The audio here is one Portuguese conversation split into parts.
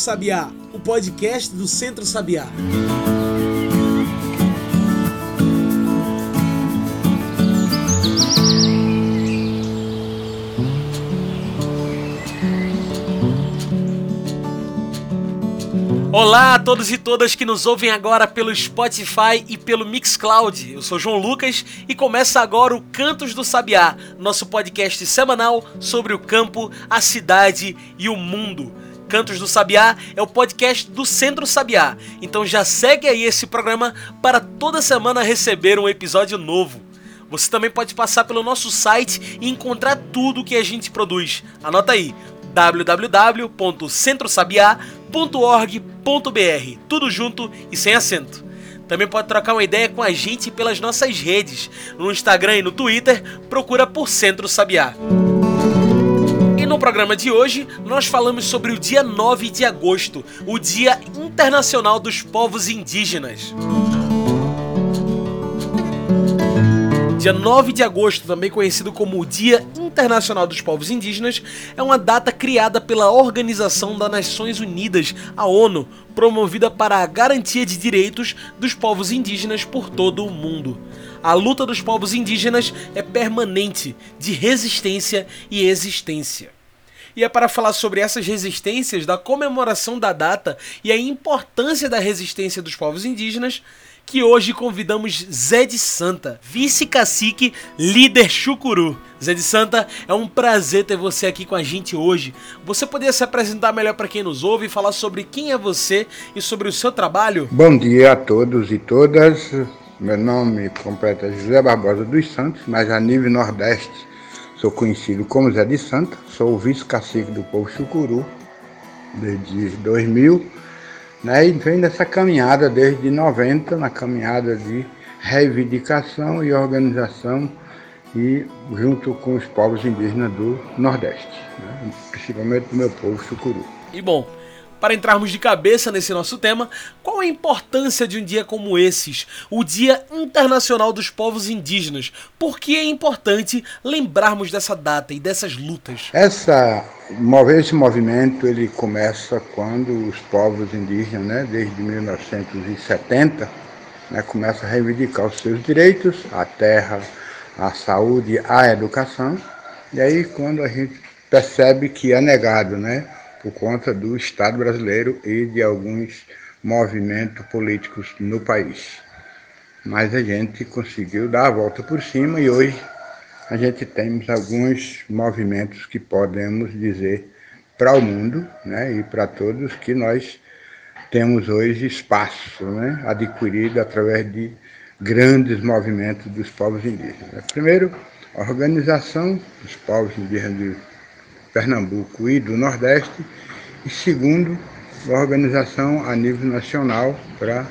Sabiá, o podcast do Centro Sabiá. Olá a todos e todas que nos ouvem agora pelo Spotify e pelo Mixcloud. Eu sou João Lucas e começa agora o Cantos do Sabiá, nosso podcast semanal sobre o campo, a cidade e o mundo. Cantos do Sabiá é o podcast do Centro Sabiá, então já segue aí esse programa para toda semana receber um episódio novo. Você também pode passar pelo nosso site e encontrar tudo que a gente produz. Anota aí www.centrosabiá.org.br, tudo junto e sem acento. Também pode trocar uma ideia com a gente pelas nossas redes, no Instagram e no Twitter, procura por Centro Sabiá. Programa de hoje, nós falamos sobre o dia 9 de agosto, o Dia Internacional dos Povos Indígenas. Dia 9 de agosto, também conhecido como o Dia Internacional dos Povos Indígenas, é uma data criada pela Organização das Nações Unidas, a ONU, promovida para a garantia de direitos dos povos indígenas por todo o mundo. A luta dos povos indígenas é permanente, de resistência e existência. E é para falar sobre essas resistências, da comemoração da data e a importância da resistência dos povos indígenas que hoje convidamos Zé de Santa, vice-cacique, líder chucuru. Zé de Santa, é um prazer ter você aqui com a gente hoje. Você poderia se apresentar melhor para quem nos ouve e falar sobre quem é você e sobre o seu trabalho? Bom dia a todos e todas. Meu nome completo é José Barbosa dos Santos, mas a nível Nordeste sou conhecido como Zé de Santa. Sou o vice-cacique do povo chucuru desde 2000 né? E vem nessa caminhada desde 90, na caminhada de reivindicação e organização e junto com os povos indígenas do Nordeste, né? principalmente do meu povo chucuru. E bom, para entrarmos de cabeça nesse nosso tema, qual a importância de um dia como esses, o Dia Internacional dos Povos Indígenas? Por que é importante lembrarmos dessa data e dessas lutas? Essa, esse movimento ele começa quando os povos indígenas, né, desde 1970, né, começam a reivindicar os seus direitos, a terra, a saúde, a educação. E aí quando a gente percebe que é negado, né? Por conta do Estado brasileiro e de alguns movimentos políticos no país. Mas a gente conseguiu dar a volta por cima e hoje a gente temos alguns movimentos que podemos dizer para o mundo né, e para todos que nós temos hoje espaço né, adquirido através de grandes movimentos dos povos indígenas. Primeiro, a organização dos povos indígenas Pernambuco e do Nordeste, e segundo, a organização a nível nacional para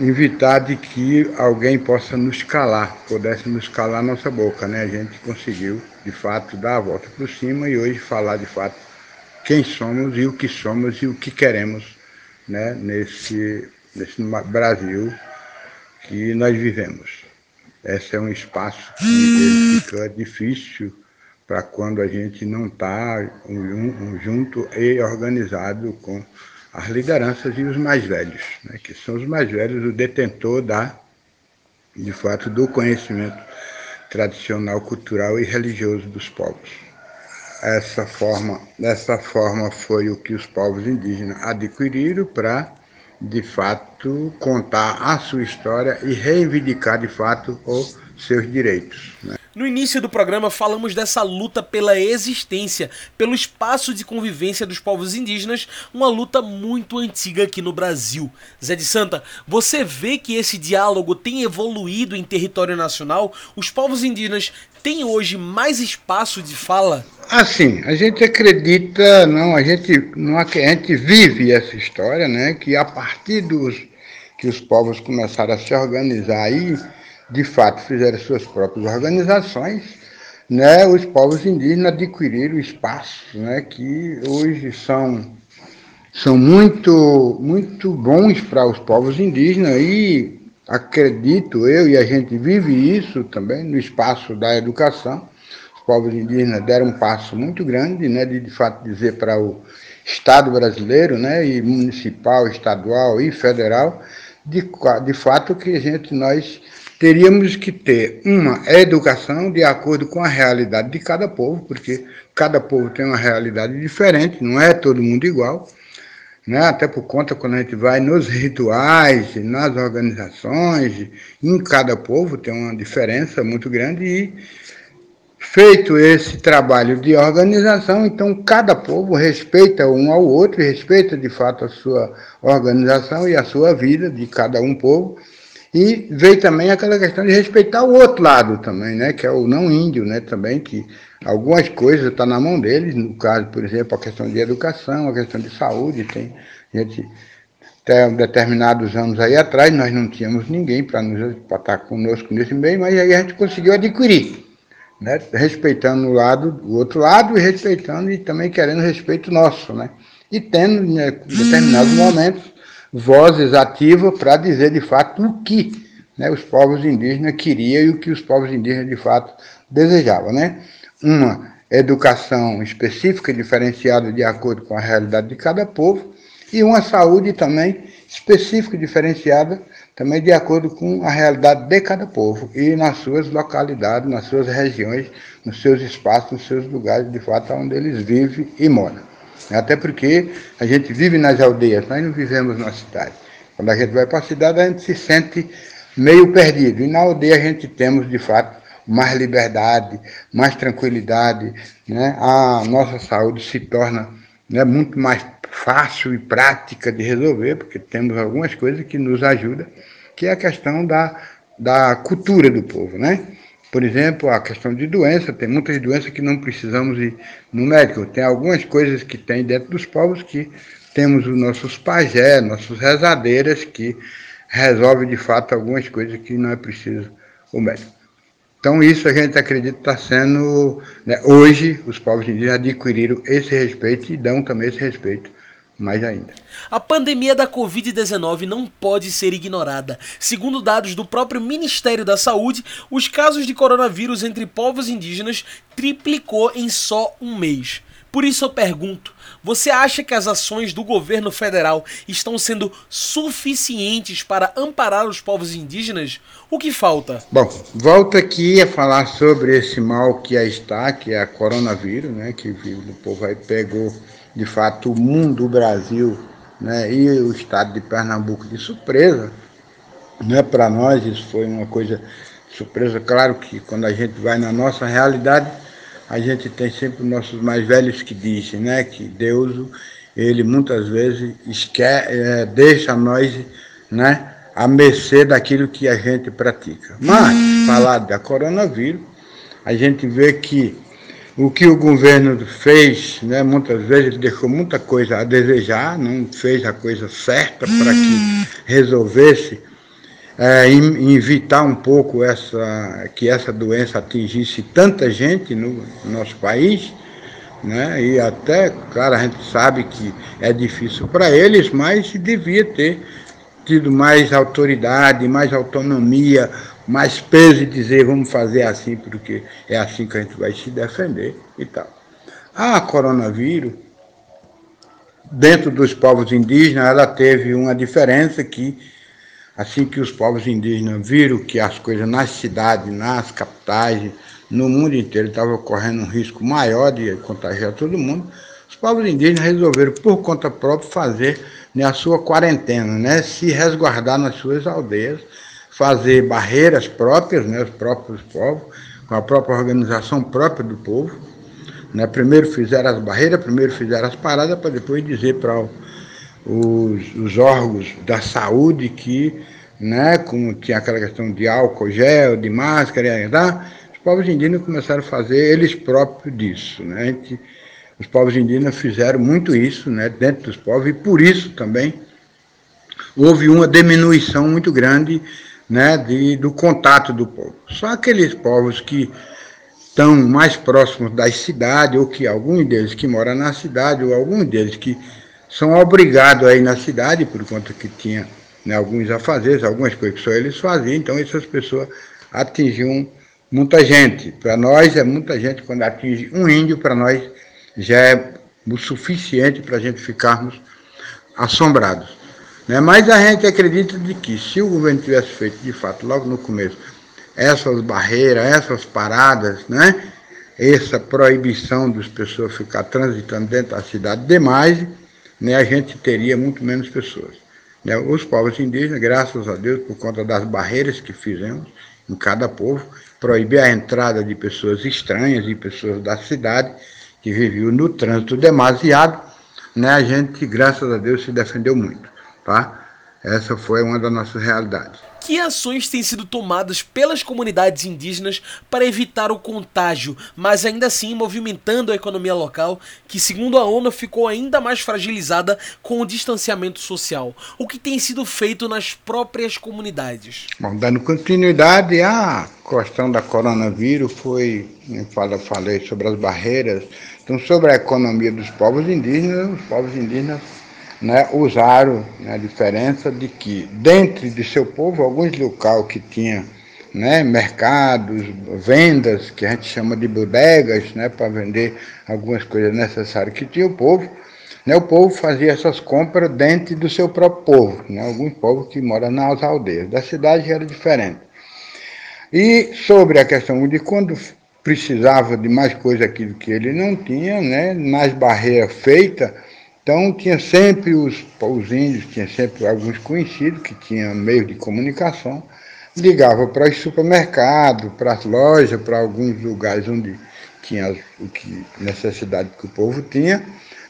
evitar de que alguém possa nos calar, pudesse nos calar nossa boca, né? A gente conseguiu, de fato, dar a volta por cima e hoje falar, de fato, quem somos e o que somos e o que queremos, né? Nesse, nesse Brasil que nós vivemos. Esse é um espaço que fica difícil para quando a gente não está junto e organizado com as lideranças e os mais velhos, né, que são os mais velhos, o detentor da, de fato, do conhecimento tradicional, cultural e religioso dos povos. Essa forma, dessa forma foi o que os povos indígenas adquiriram para, de fato, contar a sua história e reivindicar, de fato, os seus direitos. Né? No início do programa falamos dessa luta pela existência, pelo espaço de convivência dos povos indígenas, uma luta muito antiga aqui no Brasil. Zé de Santa, você vê que esse diálogo tem evoluído em território nacional? Os povos indígenas têm hoje mais espaço de fala? Assim, a gente acredita, não, a gente, não, a gente vive essa história, né, que a partir dos que os povos começaram a se organizar aí, de fato fizeram suas próprias organizações, né, os povos indígenas adquiriram espaços né, que hoje são, são muito, muito bons para os povos indígenas e acredito eu, e a gente vive isso também no espaço da educação. Os povos indígenas deram um passo muito grande né, de, de fato dizer para o Estado brasileiro, né, e municipal, estadual e federal, de, de fato que a gente, nós teríamos que ter uma educação de acordo com a realidade de cada povo, porque cada povo tem uma realidade diferente, não é todo mundo igual, né? até por conta quando a gente vai nos rituais, nas organizações, em cada povo tem uma diferença muito grande e Feito esse trabalho de organização, então cada povo respeita um ao outro, respeita de fato a sua organização e a sua vida de cada um povo. E veio também aquela questão de respeitar o outro lado também, né, que é o não índio, né, também que algumas coisas estão tá na mão deles, no caso, por exemplo, a questão de educação, a questão de saúde, tem gente até determinados anos aí atrás nós não tínhamos ninguém para estar conosco nesse meio, mas aí a gente conseguiu adquirir né? respeitando o lado, o outro lado e respeitando e também querendo respeito nosso, né? E tendo né, em determinados hum. momentos vozes ativas para dizer de fato o que né, os povos indígenas queriam e o que os povos indígenas de fato desejavam, né? Uma educação específica diferenciada de acordo com a realidade de cada povo e uma saúde também específica diferenciada também de acordo com a realidade de cada povo e nas suas localidades, nas suas regiões, nos seus espaços, nos seus lugares de fato onde eles vivem e moram. Até porque a gente vive nas aldeias, nós não vivemos na cidade. Quando a gente vai para a cidade, a gente se sente meio perdido. E na aldeia a gente temos, de fato, mais liberdade, mais tranquilidade, né? a nossa saúde se torna né, muito mais fácil e prática de resolver, porque temos algumas coisas que nos ajudam, que é a questão da, da cultura do povo, né? Por exemplo, a questão de doença, tem muitas doenças que não precisamos ir no médico. Tem algumas coisas que tem dentro dos povos que temos os nossos pajés, nossos rezadeiras, que resolvem de fato algumas coisas que não é preciso o médico. Então, isso a gente acredita está sendo. Né, hoje, os povos indígenas adquiriram esse respeito e dão também esse respeito mais ainda. A pandemia da Covid-19 não pode ser ignorada. Segundo dados do próprio Ministério da Saúde, os casos de coronavírus entre povos indígenas triplicou em só um mês. Por isso eu pergunto: você acha que as ações do governo federal estão sendo suficientes para amparar os povos indígenas? O que falta? Bom, volto aqui a falar sobre esse mal que aí está, que é a coronavírus, né, que o povo aí pegou de fato o mundo, o Brasil né, e o estado de Pernambuco de surpresa. Né, Para nós isso foi uma coisa surpresa. Claro que quando a gente vai na nossa realidade, a gente tem sempre os nossos mais velhos que dizem né, que Deus, ele muitas vezes esquece, é, deixa nós né, a mercê daquilo que a gente pratica. Mas, falar da coronavírus, a gente vê que o que o governo fez, né, muitas vezes deixou muita coisa a desejar, não fez a coisa certa para que hum. resolvesse é, evitar um pouco essa, que essa doença atingisse tanta gente no nosso país. Né? E até, claro, a gente sabe que é difícil para eles, mas devia ter tido mais autoridade, mais autonomia, mais peso e dizer vamos fazer assim porque é assim que a gente vai se defender e tal. A coronavírus, dentro dos povos indígenas, ela teve uma diferença que assim que os povos indígenas viram que as coisas nas cidades, nas capitais, no mundo inteiro estavam correndo um risco maior de contagiar todo mundo, os povos indígenas resolveram por conta própria fazer né, a sua quarentena, né, se resguardar nas suas aldeias fazer barreiras próprias, né, os próprios povos, com a própria organização própria do povo. Né? Primeiro fizeram as barreiras, primeiro fizeram as paradas, para depois dizer para os, os, órgãos da saúde que, né, como tinha aquela questão de álcool, gel, de máscara, tá? os povos indígenas começaram a fazer eles próprios disso. Né? Gente, os povos indígenas fizeram muito isso né, dentro dos povos, e por isso também houve uma diminuição muito grande né, de, do contato do povo. Só aqueles povos que estão mais próximos das cidades, ou que alguns deles que moram na cidade, ou alguns deles que são obrigados a ir na cidade, por conta que tinha né, alguns afazeres, algumas coisas que só eles faziam, então essas pessoas atingiam muita gente. Para nós é muita gente, quando atinge um índio, para nós já é o suficiente para a gente ficarmos assombrados. Né? Mas a gente acredita de que se o governo tivesse feito, de fato, logo no começo, essas barreiras, essas paradas, né? essa proibição das pessoas ficar transitando dentro da cidade demais, né? a gente teria muito menos pessoas. Né? Os povos indígenas, graças a Deus, por conta das barreiras que fizemos em cada povo, proibir a entrada de pessoas estranhas e pessoas da cidade que viviam no trânsito demasiado, né? a gente, graças a Deus, se defendeu muito. Tá? Essa foi uma das nossas realidades. Que ações têm sido tomadas pelas comunidades indígenas para evitar o contágio, mas ainda assim movimentando a economia local, que segundo a ONU ficou ainda mais fragilizada com o distanciamento social? O que tem sido feito nas próprias comunidades? Bom, dando continuidade à questão da coronavírus, foi, eu falei sobre as barreiras, então sobre a economia dos povos indígenas, os povos indígenas né, usaram né, a diferença de que, dentro de seu povo, alguns locais que tinham né, mercados, vendas, que a gente chama de bodegas, né, para vender algumas coisas necessárias que tinha o povo, né, o povo fazia essas compras dentro do seu próprio povo, né, alguns povos que moram nas aldeias. Da cidade era diferente. E sobre a questão de quando precisava de mais coisa aquilo que ele não tinha, né, nas barreiras feitas, então tinha sempre os, os índios, tinha sempre alguns conhecidos que tinham meio de comunicação, ligava para os supermercados, para as lojas, para alguns lugares onde tinha o que necessidade que o povo tinha,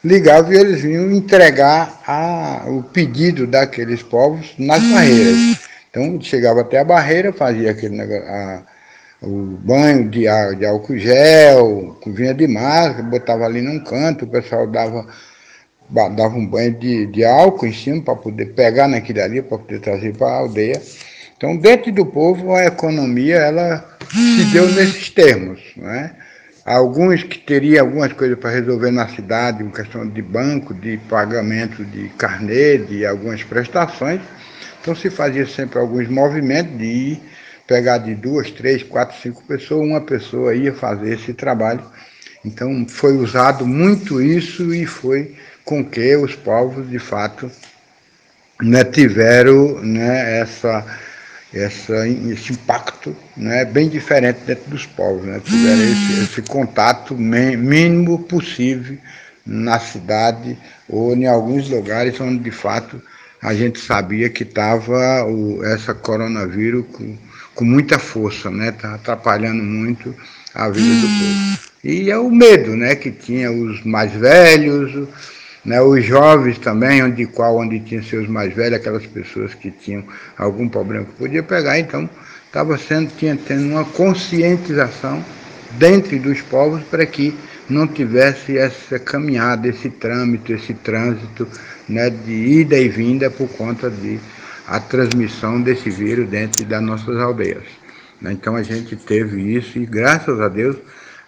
ligava e eles vinham entregar a, o pedido daqueles povos nas barreiras. Então chegava até a barreira, fazia aquele negócio, a, o banho de, de álcool gel, vinha de máscara, botava ali num canto, o pessoal dava dava um banho de, de álcool em cima para poder pegar naquilo ali, para poder trazer para a aldeia. Então, dentro do povo, a economia ela se deu nesses termos. Né? Alguns que teriam algumas coisas para resolver na cidade, uma questão de banco, de pagamento de carnê, de algumas prestações. Então, se fazia sempre alguns movimentos de ir pegar de duas, três, quatro, cinco pessoas, uma pessoa ia fazer esse trabalho. Então, foi usado muito isso e foi com que os povos, de fato, né, tiveram né, essa, essa, esse impacto né, bem diferente dentro dos povos. Né, tiveram esse, esse contato mínimo possível na cidade ou em alguns lugares onde, de fato, a gente sabia que estava essa coronavírus com, com muita força, né? Tá atrapalhando muito a vida do povo. E é o medo, né? Que tinha os mais velhos, né, os jovens também, onde qual onde tinha seus mais velhos, aquelas pessoas que tinham algum problema que podia pegar, então estava sendo tinha tendo uma conscientização dentro dos povos para que não tivesse essa caminhada, esse trâmite, esse trânsito né, de ida e vinda por conta de a transmissão desse vírus dentro das nossas aldeias. Né. Então a gente teve isso e graças a Deus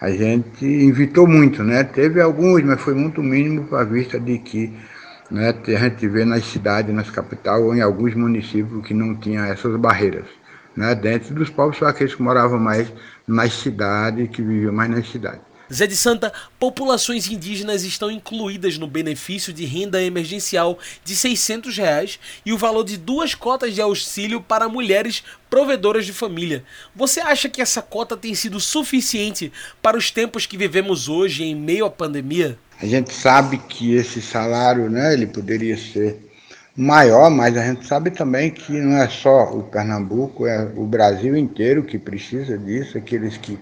a gente invitou muito, né? Teve alguns, mas foi muito mínimo para a vista de que né, a gente vê nas cidades, nas capitais ou em alguns municípios que não tinha essas barreiras. Né? Dentro dos povos, só aqueles que moravam mais nas cidades, que viviam mais nas cidades. Zé de Santa, populações indígenas estão incluídas no benefício de renda emergencial de 600 reais e o valor de duas cotas de auxílio para mulheres provedoras de família. Você acha que essa cota tem sido suficiente para os tempos que vivemos hoje em meio à pandemia? A gente sabe que esse salário, né, ele poderia ser maior, mas a gente sabe também que não é só o Pernambuco, é o Brasil inteiro que precisa disso, aqueles que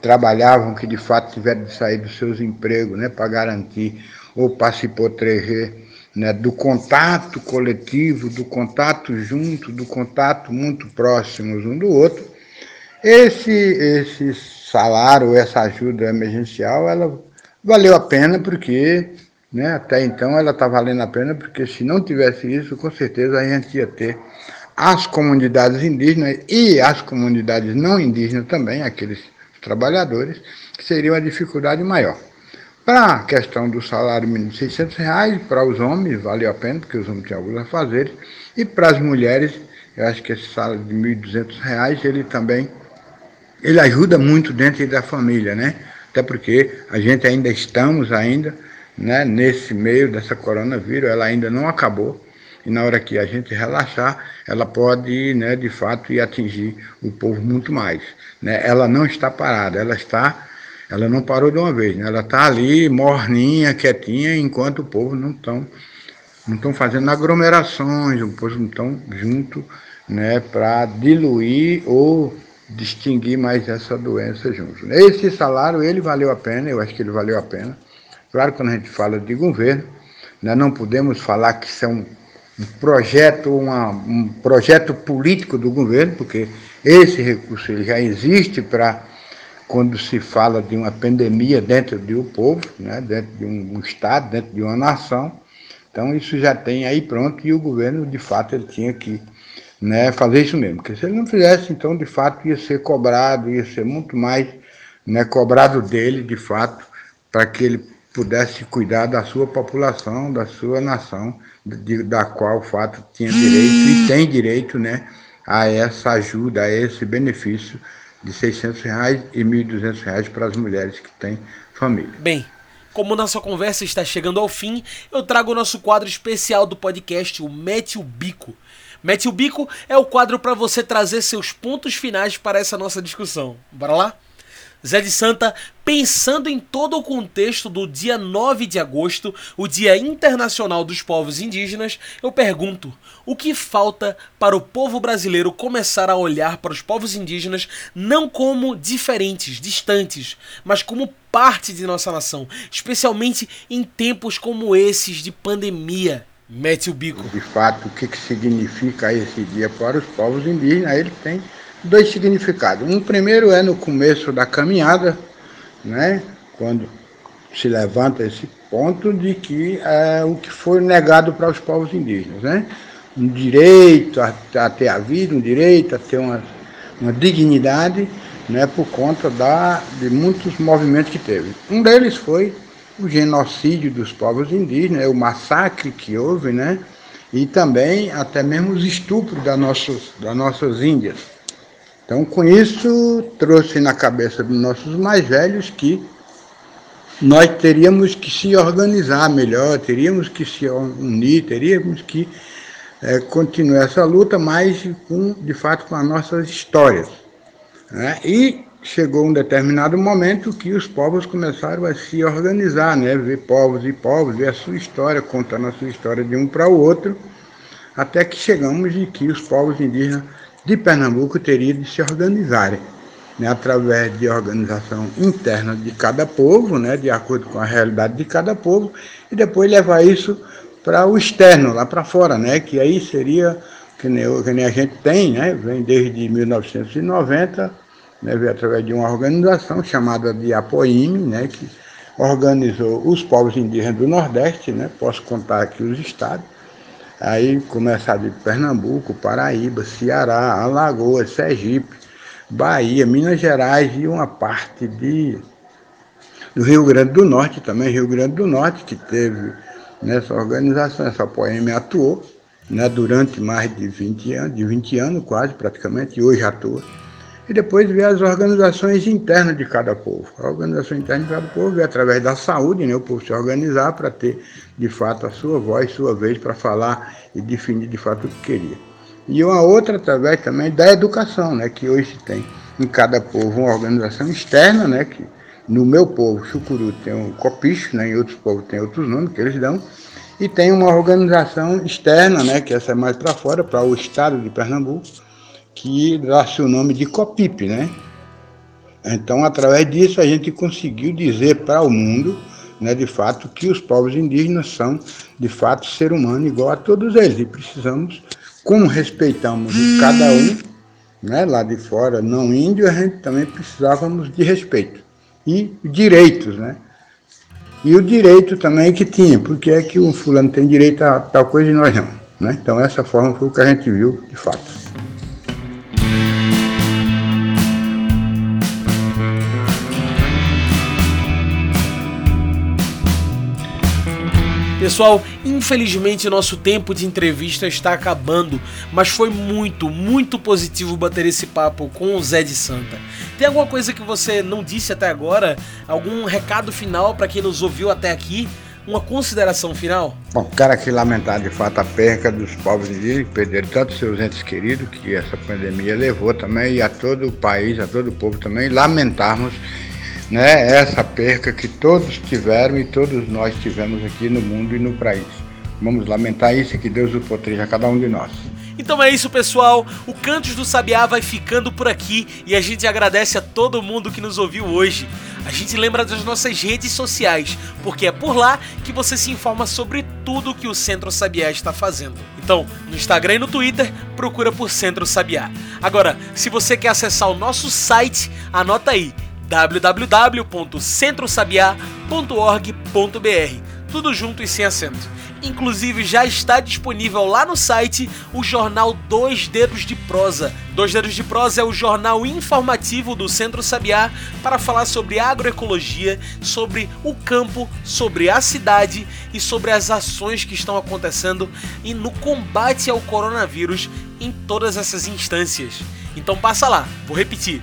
trabalhavam, que de fato tiveram de sair dos seus empregos, né, para garantir ou para se proteger né, do contato coletivo, do contato junto, do contato muito próximos um do outro. Esse, esse salário, essa ajuda emergencial, ela valeu a pena porque, né, até então ela está valendo a pena porque se não tivesse isso, com certeza a gente ia ter as comunidades indígenas e as comunidades não indígenas também, aqueles trabalhadores, que seria uma dificuldade maior. Para a questão do salário mínimo de 600 reais, para os homens valeu a pena, porque os homens têm alguns afazeres, e para as mulheres, eu acho que esse salário de 1.200 reais, ele também ele ajuda muito dentro da família, né? Até porque a gente ainda estamos ainda né, nesse meio dessa coronavírus, ela ainda não acabou. E na hora que a gente relaxar, ela pode, né, de fato, ir atingir o povo muito mais. Né? Ela não está parada, ela está, ela não parou de uma vez, né? ela está ali morninha, quietinha, enquanto o povo não estão não estão fazendo aglomerações, o povo não estão junto, né, para diluir ou distinguir mais essa doença junto. Esse salário, ele valeu a pena, eu acho que ele valeu a pena. Claro, quando a gente fala de governo, né, não podemos falar que é um, projeto, uma, um projeto político do governo, porque esse recurso ele já existe para quando se fala de uma pandemia dentro de um povo, né, dentro de um estado, dentro de uma nação. Então isso já tem aí pronto e o governo de fato ele tinha que né, fazer isso mesmo. Porque se ele não fizesse, então de fato ia ser cobrado, ia ser muito mais né, cobrado dele de fato para que ele pudesse cuidar da sua população, da sua nação, de, da qual o fato tinha direito e tem direito né, a essa ajuda, a esse benefício de 600 reais e 1.200 reais para as mulheres que têm família. Bem, como nossa conversa está chegando ao fim, eu trago o nosso quadro especial do podcast, o Mete o Bico. Mete o Bico é o quadro para você trazer seus pontos finais para essa nossa discussão. Bora lá? Zé de Santa, pensando em todo o contexto do dia 9 de agosto, o Dia Internacional dos Povos Indígenas, eu pergunto: o que falta para o povo brasileiro começar a olhar para os povos indígenas não como diferentes, distantes, mas como parte de nossa nação, especialmente em tempos como esses de pandemia? Mete o bico. De fato, o que, que significa esse dia para os povos indígenas? Ele tem dois significados. Um primeiro é no começo da caminhada, né, quando se levanta esse ponto de que é o que foi negado para os povos indígenas, né? Um direito a, a ter a vida, um direito a ter uma, uma dignidade, né, por conta da, de muitos movimentos que teve. Um deles foi o genocídio dos povos indígenas, o massacre que houve, né, e também até mesmo os estupros das nossas, das nossas índias. Então, com isso, trouxe na cabeça dos nossos mais velhos que nós teríamos que se organizar melhor, teríamos que se unir, teríamos que é, continuar essa luta, mas com, de fato com as nossas histórias. Né? E chegou um determinado momento que os povos começaram a se organizar, né? ver povos e povos, ver a sua história, contando a sua história de um para o outro, até que chegamos de que os povos indígenas de Pernambuco teria de se organizarem, né, através de organização interna de cada povo, né, de acordo com a realidade de cada povo, e depois levar isso para o externo, lá para fora, né, que aí seria, que nem, que nem a gente tem, né, vem desde 1990, né, veio através de uma organização chamada de Apoime, né, que organizou os povos indígenas do Nordeste, né, posso contar aqui os estados, Aí começar de Pernambuco, Paraíba, Ceará, Alagoas, Sergipe, Bahia, Minas Gerais e uma parte de, do Rio Grande do Norte também, Rio Grande do Norte, que teve nessa organização, essa poema atuou né, durante mais de 20 anos, de 20 anos quase praticamente, e hoje atua. E depois vê as organizações internas de cada povo. A organização interna de cada povo vê através da saúde, né, o povo se organizar para ter, de fato, a sua voz, sua vez para falar e definir, de fato, o que queria. E uma outra através também da educação, né, que hoje tem em cada povo uma organização externa, né, que no meu povo, Chucuru, tem um copicho, né, em outros povos tem outros nomes que eles dão, e tem uma organização externa, né, que essa é mais para fora, para o estado de Pernambuco, que dá-se o nome de COPIP, né? Então, através disso, a gente conseguiu dizer para o mundo, né, de fato, que os povos indígenas são, de fato, ser humano igual a todos eles. E precisamos, como respeitamos cada um, né, lá de fora, não índio, a gente também precisávamos de respeito. E direitos, né? E o direito também que tinha, porque é que um fulano tem direito a tal coisa e nós não. Né? Então, essa forma foi o que a gente viu, de fato. Pessoal, infelizmente nosso tempo de entrevista está acabando, mas foi muito, muito positivo bater esse papo com o Zé de Santa. Tem alguma coisa que você não disse até agora? Algum recado final para quem nos ouviu até aqui? uma consideração final? Bom, quero aqui lamentar de fato a perca dos povos indígenas que perderam tantos seus entes queridos que essa pandemia levou também e a todo o país, a todo o povo também, lamentarmos né, essa perca que todos tiveram e todos nós tivemos aqui no mundo e no país. Vamos lamentar isso e que Deus o proteja a cada um de nós. Então é isso, pessoal. O Cantos do Sabiá vai ficando por aqui e a gente agradece a todo mundo que nos ouviu hoje. A gente lembra das nossas redes sociais, porque é por lá que você se informa sobre tudo que o Centro Sabiá está fazendo. Então, no Instagram e no Twitter, procura por Centro Sabiá. Agora, se você quer acessar o nosso site, anota aí www.centrosabiá.org.br. Tudo junto e sem acento. Inclusive já está disponível lá no site o jornal Dois Dedos de Prosa. Dois Dedos de Prosa é o jornal informativo do Centro Sabiá para falar sobre agroecologia, sobre o campo, sobre a cidade e sobre as ações que estão acontecendo e no combate ao coronavírus em todas essas instâncias. Então passa lá, vou repetir: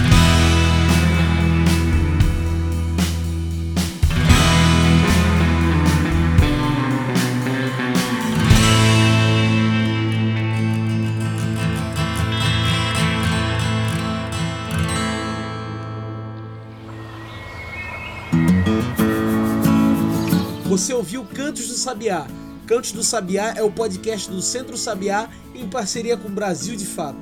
Você ouviu Cantos do Sabiá. Cantos do Sabiá é o podcast do Centro Sabiá em parceria com Brasil de Fato.